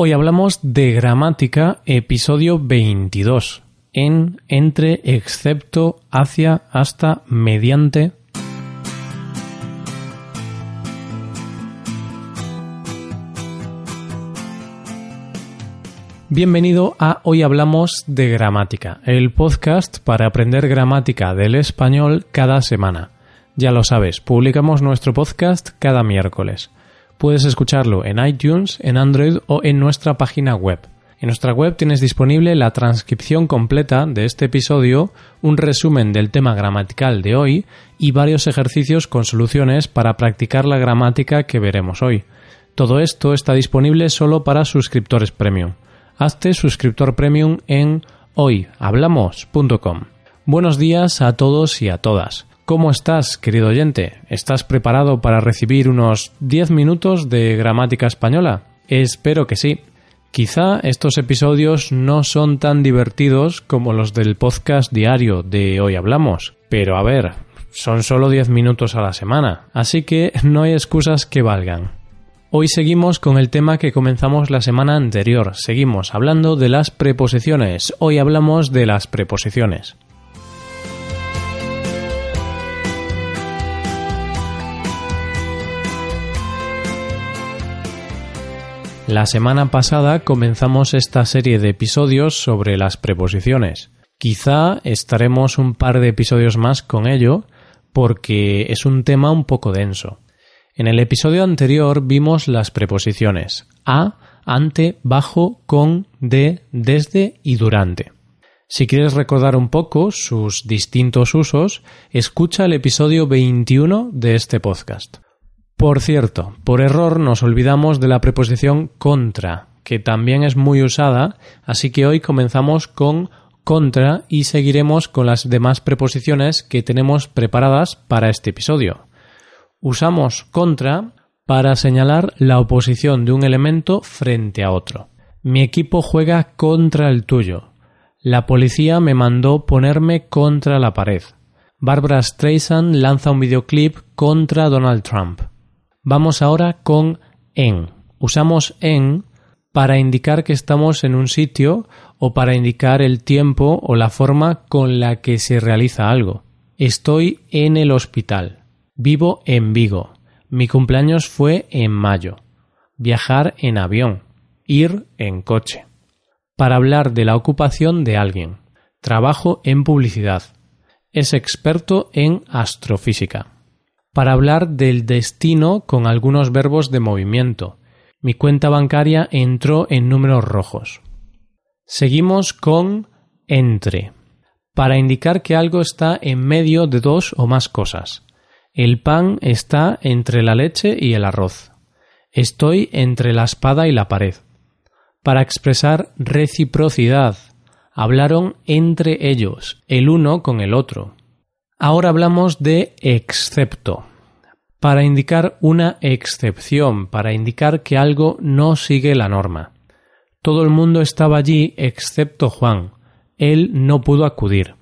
Hoy hablamos de gramática, episodio 22, en, entre, excepto, hacia, hasta, mediante. Bienvenido a Hoy Hablamos de Gramática, el podcast para aprender gramática del español cada semana. Ya lo sabes, publicamos nuestro podcast cada miércoles. Puedes escucharlo en iTunes, en Android o en nuestra página web. En nuestra web tienes disponible la transcripción completa de este episodio, un resumen del tema gramatical de hoy y varios ejercicios con soluciones para practicar la gramática que veremos hoy. Todo esto está disponible solo para suscriptores premium. Hazte suscriptor premium en hoyhablamos.com. Buenos días a todos y a todas. ¿Cómo estás, querido oyente? ¿Estás preparado para recibir unos 10 minutos de gramática española? Espero que sí. Quizá estos episodios no son tan divertidos como los del podcast diario de Hoy Hablamos, pero a ver, son solo 10 minutos a la semana, así que no hay excusas que valgan. Hoy seguimos con el tema que comenzamos la semana anterior, seguimos hablando de las preposiciones, hoy hablamos de las preposiciones. La semana pasada comenzamos esta serie de episodios sobre las preposiciones. Quizá estaremos un par de episodios más con ello porque es un tema un poco denso. En el episodio anterior vimos las preposiciones a, ante, bajo, con, de, desde y durante. Si quieres recordar un poco sus distintos usos, escucha el episodio 21 de este podcast. Por cierto, por error nos olvidamos de la preposición contra, que también es muy usada, así que hoy comenzamos con contra y seguiremos con las demás preposiciones que tenemos preparadas para este episodio. Usamos contra para señalar la oposición de un elemento frente a otro. Mi equipo juega contra el tuyo. La policía me mandó ponerme contra la pared. Barbara Streisand lanza un videoclip contra Donald Trump. Vamos ahora con en. Usamos en para indicar que estamos en un sitio o para indicar el tiempo o la forma con la que se realiza algo. Estoy en el hospital. Vivo en Vigo. Mi cumpleaños fue en mayo. Viajar en avión. Ir en coche. Para hablar de la ocupación de alguien. Trabajo en publicidad. Es experto en astrofísica para hablar del destino con algunos verbos de movimiento. Mi cuenta bancaria entró en números rojos. Seguimos con entre, para indicar que algo está en medio de dos o más cosas. El pan está entre la leche y el arroz. Estoy entre la espada y la pared. Para expresar reciprocidad, hablaron entre ellos, el uno con el otro. Ahora hablamos de excepto para indicar una excepción, para indicar que algo no sigue la norma. Todo el mundo estaba allí excepto Juan. Él no pudo acudir.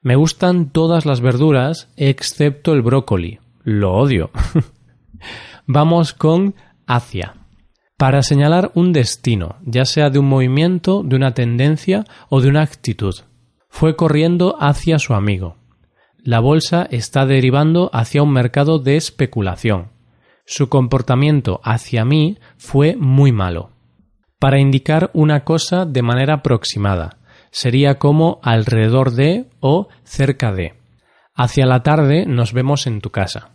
Me gustan todas las verduras excepto el brócoli. Lo odio. Vamos con hacia. Para señalar un destino, ya sea de un movimiento, de una tendencia o de una actitud. Fue corriendo hacia su amigo la bolsa está derivando hacia un mercado de especulación. Su comportamiento hacia mí fue muy malo. Para indicar una cosa de manera aproximada, sería como alrededor de o cerca de. Hacia la tarde nos vemos en tu casa.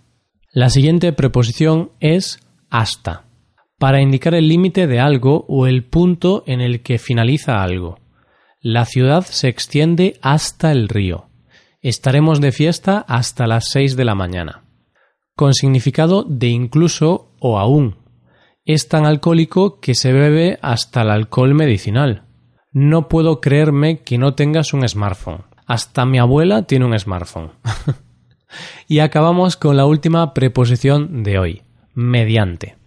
La siguiente preposición es hasta, para indicar el límite de algo o el punto en el que finaliza algo. La ciudad se extiende hasta el río. Estaremos de fiesta hasta las seis de la mañana. Con significado de incluso o aún. Es tan alcohólico que se bebe hasta el alcohol medicinal. No puedo creerme que no tengas un smartphone. Hasta mi abuela tiene un smartphone. y acabamos con la última preposición de hoy, mediante.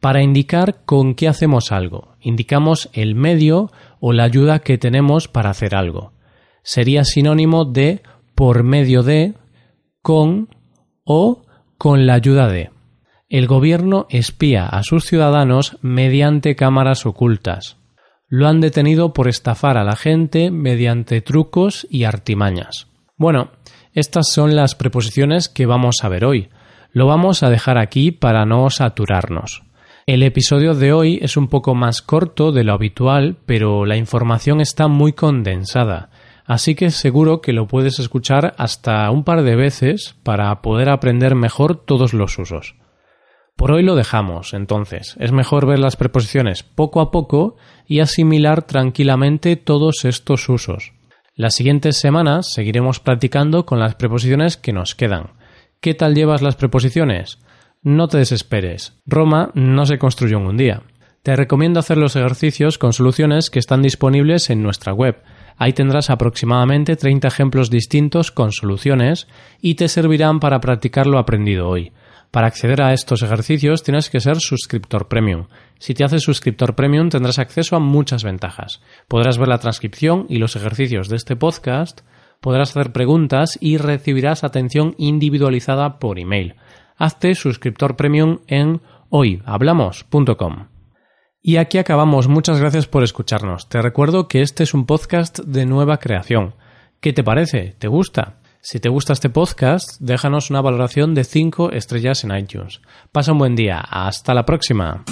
Para indicar con qué hacemos algo, indicamos el medio o la ayuda que tenemos para hacer algo. Sería sinónimo de por medio de, con o con la ayuda de. El gobierno espía a sus ciudadanos mediante cámaras ocultas. Lo han detenido por estafar a la gente mediante trucos y artimañas. Bueno, estas son las preposiciones que vamos a ver hoy. Lo vamos a dejar aquí para no saturarnos. El episodio de hoy es un poco más corto de lo habitual, pero la información está muy condensada, así que seguro que lo puedes escuchar hasta un par de veces para poder aprender mejor todos los usos. Por hoy lo dejamos, entonces. Es mejor ver las preposiciones poco a poco y asimilar tranquilamente todos estos usos. Las siguientes semanas seguiremos practicando con las preposiciones que nos quedan. ¿Qué tal llevas las preposiciones? No te desesperes. Roma no se construyó en un día. Te recomiendo hacer los ejercicios con soluciones que están disponibles en nuestra web. Ahí tendrás aproximadamente 30 ejemplos distintos con soluciones y te servirán para practicar lo aprendido hoy. Para acceder a estos ejercicios tienes que ser suscriptor premium. Si te haces suscriptor premium tendrás acceso a muchas ventajas. Podrás ver la transcripción y los ejercicios de este podcast, podrás hacer preguntas y recibirás atención individualizada por email. Hazte suscriptor premium en hoyhablamos.com. Y aquí acabamos. Muchas gracias por escucharnos. Te recuerdo que este es un podcast de nueva creación. ¿Qué te parece? ¿Te gusta? Si te gusta este podcast, déjanos una valoración de 5 estrellas en iTunes. Pasa un buen día. Hasta la próxima.